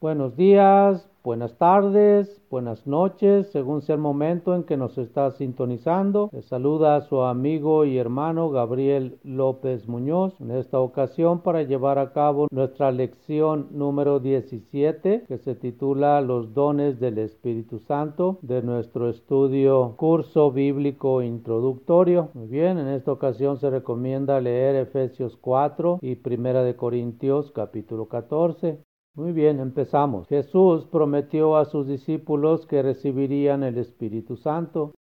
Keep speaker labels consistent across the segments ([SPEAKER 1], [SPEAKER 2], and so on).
[SPEAKER 1] Buenos días, buenas tardes, buenas noches, según sea el momento en que nos está sintonizando. Le saluda a su amigo y hermano Gabriel López Muñoz en esta ocasión para llevar a cabo nuestra lección número 17 que se titula Los dones del Espíritu Santo de nuestro estudio curso bíblico introductorio. Muy bien, en esta ocasión se recomienda leer Efesios 4 y Primera de Corintios capítulo 14. Muy bien, empezamos. Jesús prometió a sus discípulos que recibirían el Espíritu Santo.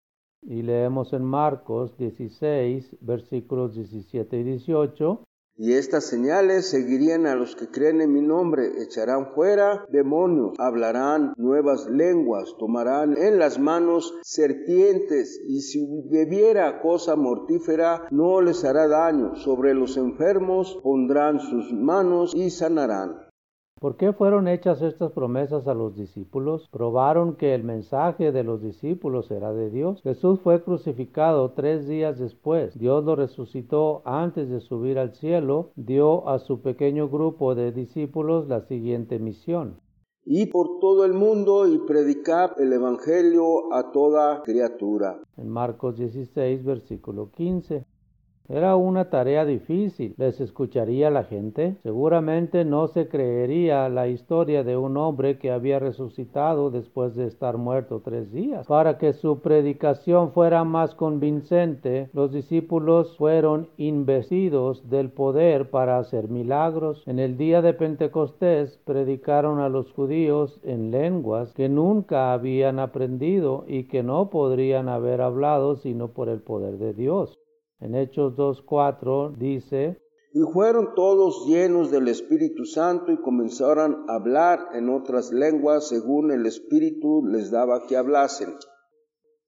[SPEAKER 1] Y leemos en Marcos 16, versículos 17 y 18.
[SPEAKER 2] Y estas señales seguirían a los que creen en mi nombre, echarán fuera demonios, hablarán nuevas lenguas, tomarán en las manos serpientes, y si bebiera cosa mortífera no les hará daño. Sobre los enfermos pondrán sus manos y sanarán.
[SPEAKER 1] ¿Por qué fueron hechas estas promesas a los discípulos? Probaron que el mensaje de los discípulos era de Dios. Jesús fue crucificado tres días después. Dios lo resucitó antes de subir al cielo. Dio a su pequeño grupo de discípulos la siguiente misión.
[SPEAKER 2] Y por todo el mundo y predicar el Evangelio a toda criatura.
[SPEAKER 1] En Marcos 16, versículo 15. Era una tarea difícil. ¿Les escucharía la gente? Seguramente no se creería la historia de un hombre que había resucitado después de estar muerto tres días. Para que su predicación fuera más convincente, los discípulos fueron investidos del poder para hacer milagros. En el día de Pentecostés predicaron a los judíos en lenguas que nunca habían aprendido y que no podrían haber hablado sino por el poder de Dios. En Hechos 2.4 dice,
[SPEAKER 2] y fueron todos llenos del Espíritu Santo y comenzaron a hablar en otras lenguas según el Espíritu les daba que hablasen.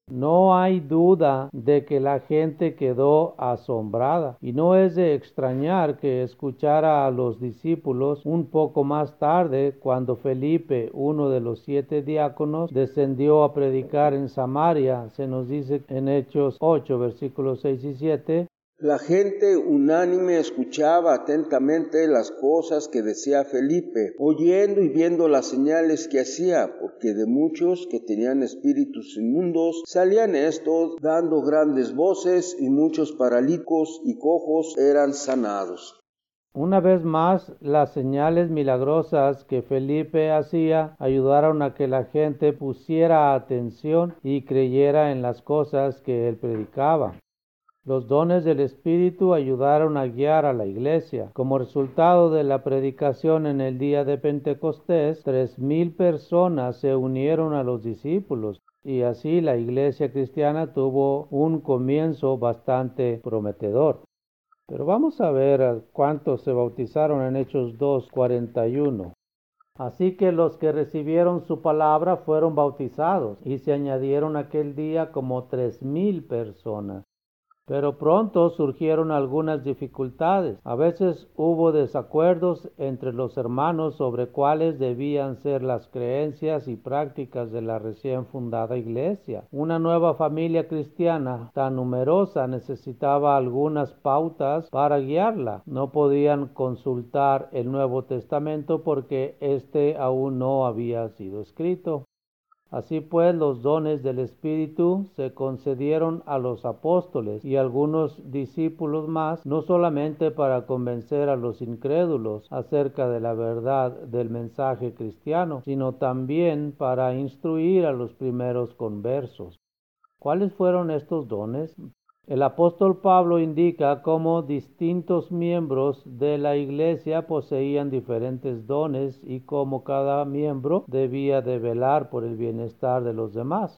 [SPEAKER 1] No hay duda de que la gente quedó asombrada y no es de extrañar que escuchara a los discípulos un poco más tarde cuando Felipe, uno de los siete diáconos, descendió a predicar en Samaria. Se nos dice en Hechos 8 versículos 6 y 7
[SPEAKER 2] la gente unánime escuchaba atentamente las cosas que decía Felipe, oyendo y viendo las señales que hacía, porque de muchos que tenían espíritus inmundos salían estos dando grandes voces y muchos paralíticos y cojos eran sanados.
[SPEAKER 1] Una vez más, las señales milagrosas que Felipe hacía ayudaron a que la gente pusiera atención y creyera en las cosas que él predicaba. Los dones del Espíritu ayudaron a guiar a la iglesia. Como resultado de la predicación en el día de Pentecostés, tres mil personas se unieron a los discípulos y así la iglesia cristiana tuvo un comienzo bastante prometedor. Pero vamos a ver cuántos se bautizaron en Hechos 2.41. Así que los que recibieron su palabra fueron bautizados y se añadieron aquel día como tres mil personas. Pero pronto surgieron algunas dificultades. A veces hubo desacuerdos entre los hermanos sobre cuáles debían ser las creencias y prácticas de la recién fundada iglesia. Una nueva familia cristiana tan numerosa necesitaba algunas pautas para guiarla. No podían consultar el Nuevo Testamento porque éste aún no había sido escrito. Así pues, los dones del Espíritu se concedieron a los apóstoles y algunos discípulos más, no solamente para convencer a los incrédulos acerca de la verdad del mensaje cristiano, sino también para instruir a los primeros conversos. ¿Cuáles fueron estos dones? El apóstol Pablo indica cómo distintos miembros de la iglesia poseían diferentes dones y cómo cada miembro debía de velar por el bienestar de los demás.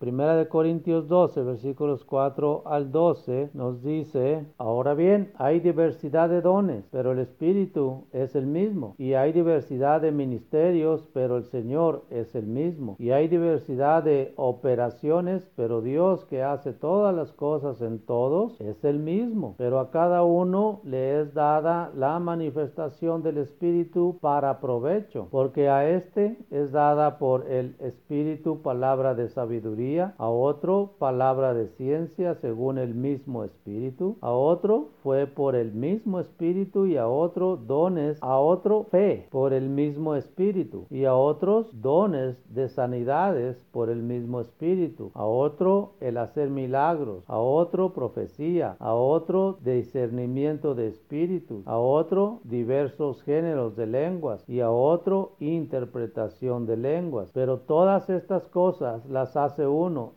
[SPEAKER 1] Primera de Corintios 12, versículos 4 al 12 nos dice, ahora bien, hay diversidad de dones, pero el Espíritu es el mismo. Y hay diversidad de ministerios, pero el Señor es el mismo. Y hay diversidad de operaciones, pero Dios que hace todas las cosas en todos es el mismo. Pero a cada uno le es dada la manifestación del Espíritu para provecho, porque a éste es dada por el Espíritu palabra de sabiduría a otro palabra de ciencia según el mismo Espíritu, a otro fue por el mismo Espíritu y a otro dones, a otro fe por el mismo Espíritu y a otros dones de sanidades por el mismo Espíritu, a otro el hacer milagros, a otro profecía, a otro discernimiento de espíritu, a otro diversos géneros de lenguas y a otro interpretación de lenguas. Pero todas estas cosas las hace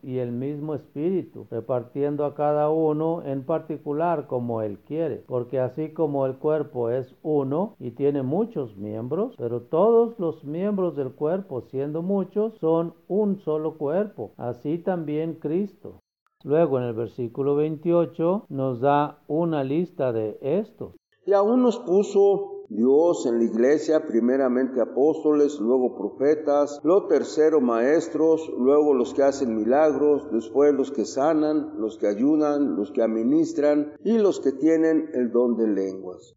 [SPEAKER 1] y el mismo espíritu, repartiendo a cada uno en particular como él quiere, porque así como el cuerpo es uno y tiene muchos miembros, pero todos los miembros del cuerpo, siendo muchos, son un solo cuerpo, así también Cristo. Luego en el versículo 28 nos da una lista de estos.
[SPEAKER 2] Y aún nos puso Dios en la iglesia, primeramente apóstoles, luego profetas, lo tercero maestros, luego los que hacen milagros, después los que sanan, los que ayudan, los que administran y los que tienen el don de lenguas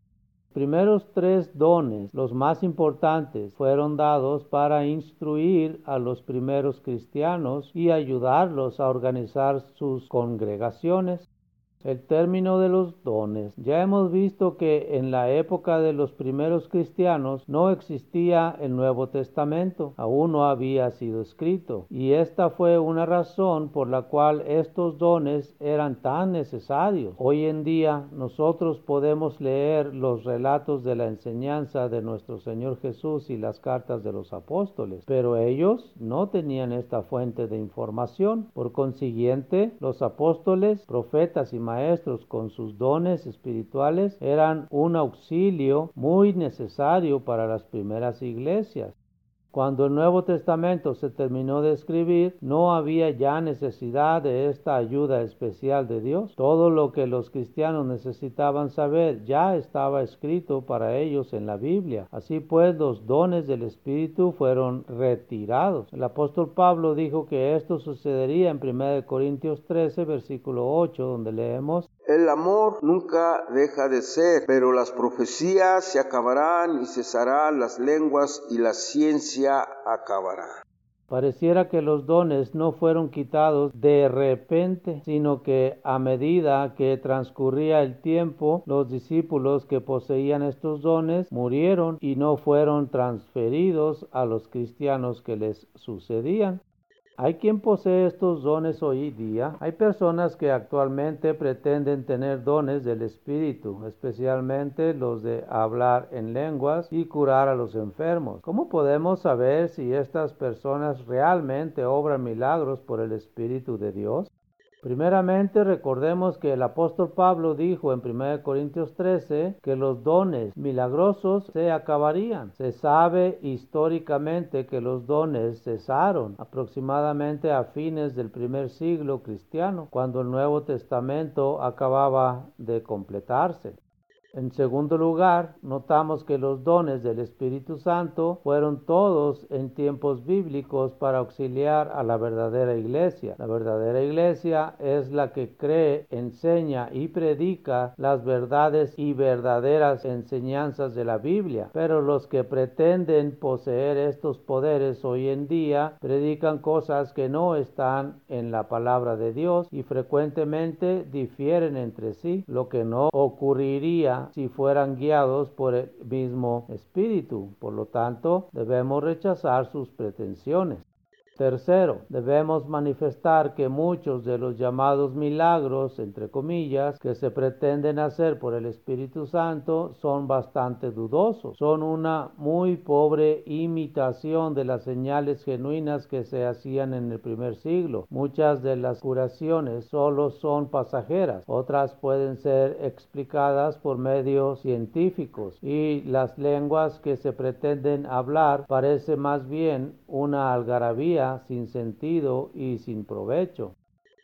[SPEAKER 1] primeros tres dones, los más importantes, fueron dados para instruir a los primeros cristianos y ayudarlos a organizar sus congregaciones. El término de los dones. Ya hemos visto que en la época de los primeros cristianos no existía el Nuevo Testamento, aún no había sido escrito, y esta fue una razón por la cual estos dones eran tan necesarios. Hoy en día nosotros podemos leer los relatos de la enseñanza de nuestro Señor Jesús y las cartas de los apóstoles, pero ellos no tenían esta fuente de información. Por consiguiente, los apóstoles, profetas y maestros con sus dones espirituales eran un auxilio muy necesario para las primeras iglesias. Cuando el Nuevo Testamento se terminó de escribir, no había ya necesidad de esta ayuda especial de Dios. Todo lo que los cristianos necesitaban saber ya estaba escrito para ellos en la Biblia. Así pues, los dones del Espíritu fueron retirados. El apóstol Pablo dijo que esto sucedería en 1 Corintios 13, versículo 8, donde leemos,
[SPEAKER 2] el amor nunca deja de ser, pero las profecías se acabarán y cesarán las lenguas y la ciencia acabará.
[SPEAKER 1] Pareciera que los dones no fueron quitados de repente, sino que a medida que transcurría el tiempo, los discípulos que poseían estos dones murieron y no fueron transferidos a los cristianos que les sucedían. Hay quien posee estos dones hoy día. Hay personas que actualmente pretenden tener dones del Espíritu, especialmente los de hablar en lenguas y curar a los enfermos. ¿Cómo podemos saber si estas personas realmente obran milagros por el Espíritu de Dios? Primeramente recordemos que el apóstol Pablo dijo en 1 Corintios 13 que los dones milagrosos se acabarían. Se sabe históricamente que los dones cesaron aproximadamente a fines del primer siglo cristiano, cuando el Nuevo Testamento acababa de completarse. En segundo lugar, notamos que los dones del Espíritu Santo fueron todos en tiempos bíblicos para auxiliar a la verdadera iglesia. La verdadera iglesia es la que cree, enseña y predica las verdades y verdaderas enseñanzas de la Biblia. Pero los que pretenden poseer estos poderes hoy en día predican cosas que no están en la palabra de Dios y frecuentemente difieren entre sí, lo que no ocurriría si fueran guiados por el mismo Espíritu. Por lo tanto, debemos rechazar sus pretensiones. Tercero, debemos manifestar que muchos de los llamados milagros, entre comillas, que se pretenden hacer por el Espíritu Santo son bastante dudosos. Son una muy pobre imitación de las señales genuinas que se hacían en el primer siglo. Muchas de las curaciones solo son pasajeras, otras pueden ser explicadas por medios científicos y las lenguas que se pretenden hablar parece más bien una algarabía sin sentido y sin provecho.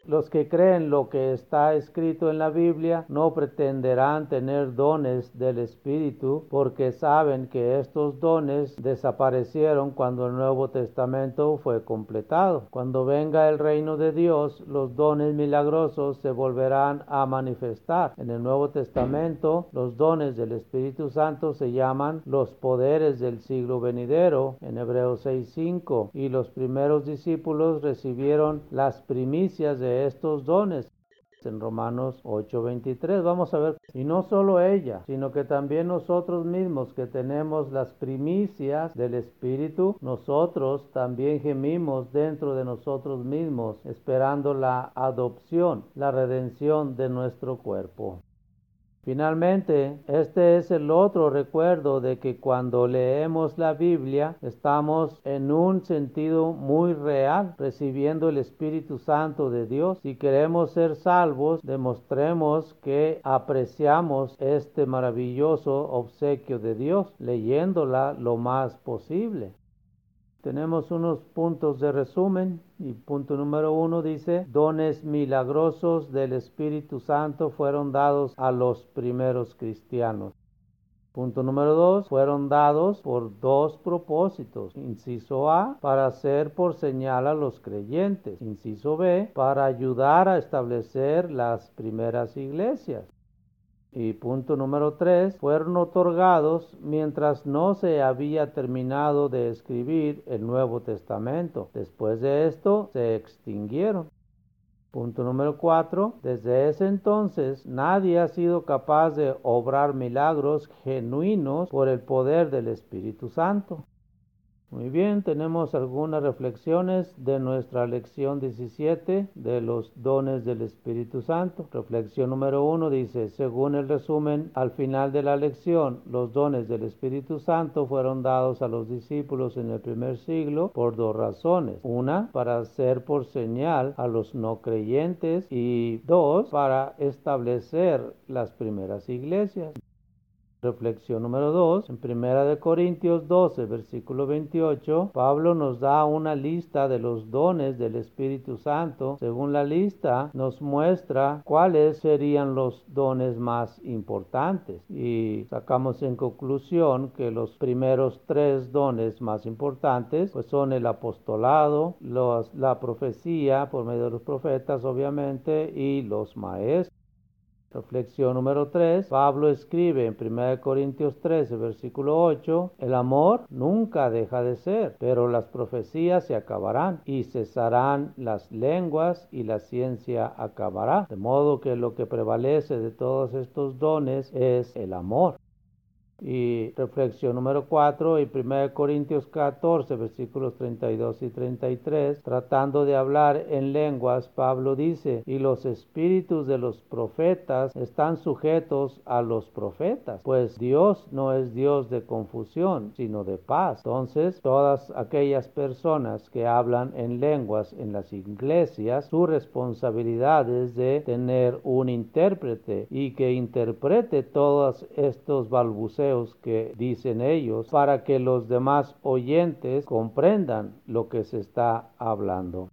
[SPEAKER 1] Los que creen lo que está escrito en la Biblia no pretenderán tener dones del Espíritu porque saben que estos dones desaparecieron cuando el Nuevo Testamento fue completado. Cuando venga el reino de Dios, los dones milagrosos se volverán a manifestar. En el Nuevo Testamento, los dones del Espíritu Santo se llaman los poderes del siglo venidero en Hebreos 6:5 y los primeros discípulos recibieron las primicias de estos dones en Romanos 8:23. Vamos a ver, y no solo ella, sino que también nosotros mismos que tenemos las primicias del Espíritu, nosotros también gemimos dentro de nosotros mismos, esperando la adopción, la redención de nuestro cuerpo. Finalmente, este es el otro recuerdo de que cuando leemos la Biblia estamos en un sentido muy real recibiendo el Espíritu Santo de Dios. Si queremos ser salvos, demostremos que apreciamos este maravilloso obsequio de Dios leyéndola lo más posible. Tenemos unos puntos de resumen y punto número uno dice, dones milagrosos del Espíritu Santo fueron dados a los primeros cristianos. Punto número dos, fueron dados por dos propósitos. Inciso A, para ser por señal a los creyentes. Inciso B, para ayudar a establecer las primeras iglesias. Y punto número 3, fueron otorgados mientras no se había terminado de escribir el Nuevo Testamento. Después de esto se extinguieron. Punto número 4. Desde ese entonces nadie ha sido capaz de obrar milagros genuinos por el poder del Espíritu Santo. Muy bien, tenemos algunas reflexiones de nuestra lección 17 de los dones del Espíritu Santo. Reflexión número 1 dice, según el resumen al final de la lección, los dones del Espíritu Santo fueron dados a los discípulos en el primer siglo por dos razones. Una, para ser por señal a los no creyentes y dos, para establecer las primeras iglesias. Reflexión número 2. En Primera de Corintios 12, versículo 28, Pablo nos da una lista de los dones del Espíritu Santo. Según la lista, nos muestra cuáles serían los dones más importantes. Y sacamos en conclusión que los primeros tres dones más importantes pues son el apostolado, la profecía por medio de los profetas, obviamente, y los maestros. Reflexión número 3. Pablo escribe en 1 Corintios 13, versículo 8, el amor nunca deja de ser, pero las profecías se acabarán y cesarán las lenguas y la ciencia acabará. De modo que lo que prevalece de todos estos dones es el amor. Y reflexión número 4 y 1 Corintios 14, versículos 32 y 33, tratando de hablar en lenguas, Pablo dice, y los espíritus de los profetas están sujetos a los profetas, pues Dios no es Dios de confusión, sino de paz. Entonces, todas aquellas personas que hablan en lenguas en las iglesias, su responsabilidad es de tener un intérprete y que interprete todos estos balbuceos que dicen ellos para que los demás oyentes comprendan lo que se está hablando.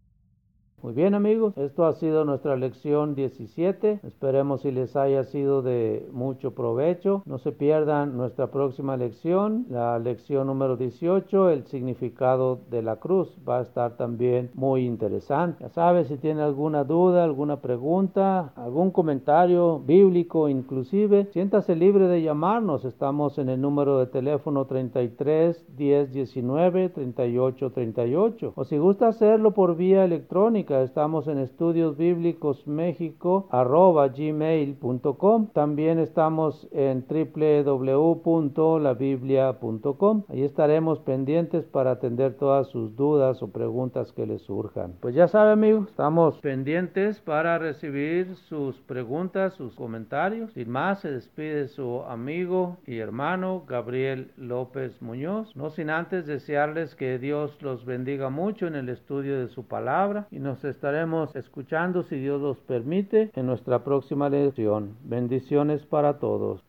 [SPEAKER 1] Muy bien amigos, esto ha sido nuestra lección 17. Esperemos si les haya sido de mucho provecho. No se pierdan nuestra próxima lección, la lección número 18, el significado de la cruz. Va a estar también muy interesante. Ya sabes, si tiene alguna duda, alguna pregunta, algún comentario bíblico inclusive, siéntase libre de llamarnos. Estamos en el número de teléfono 33 10 19 38 38. O si gusta hacerlo por vía electrónica, Estamos en Estudios Bíblicos México arroba gmail.com. También estamos en www.labiblia.com. Ahí estaremos pendientes para atender todas sus dudas o preguntas que les surjan. Pues ya sabe amigos, estamos pendientes para recibir sus preguntas, sus comentarios. Sin más, se despide su amigo y hermano Gabriel López Muñoz. No sin antes desearles que Dios los bendiga mucho en el estudio de su palabra y estaremos escuchando, si Dios los permite, en nuestra próxima lección. Bendiciones para todos.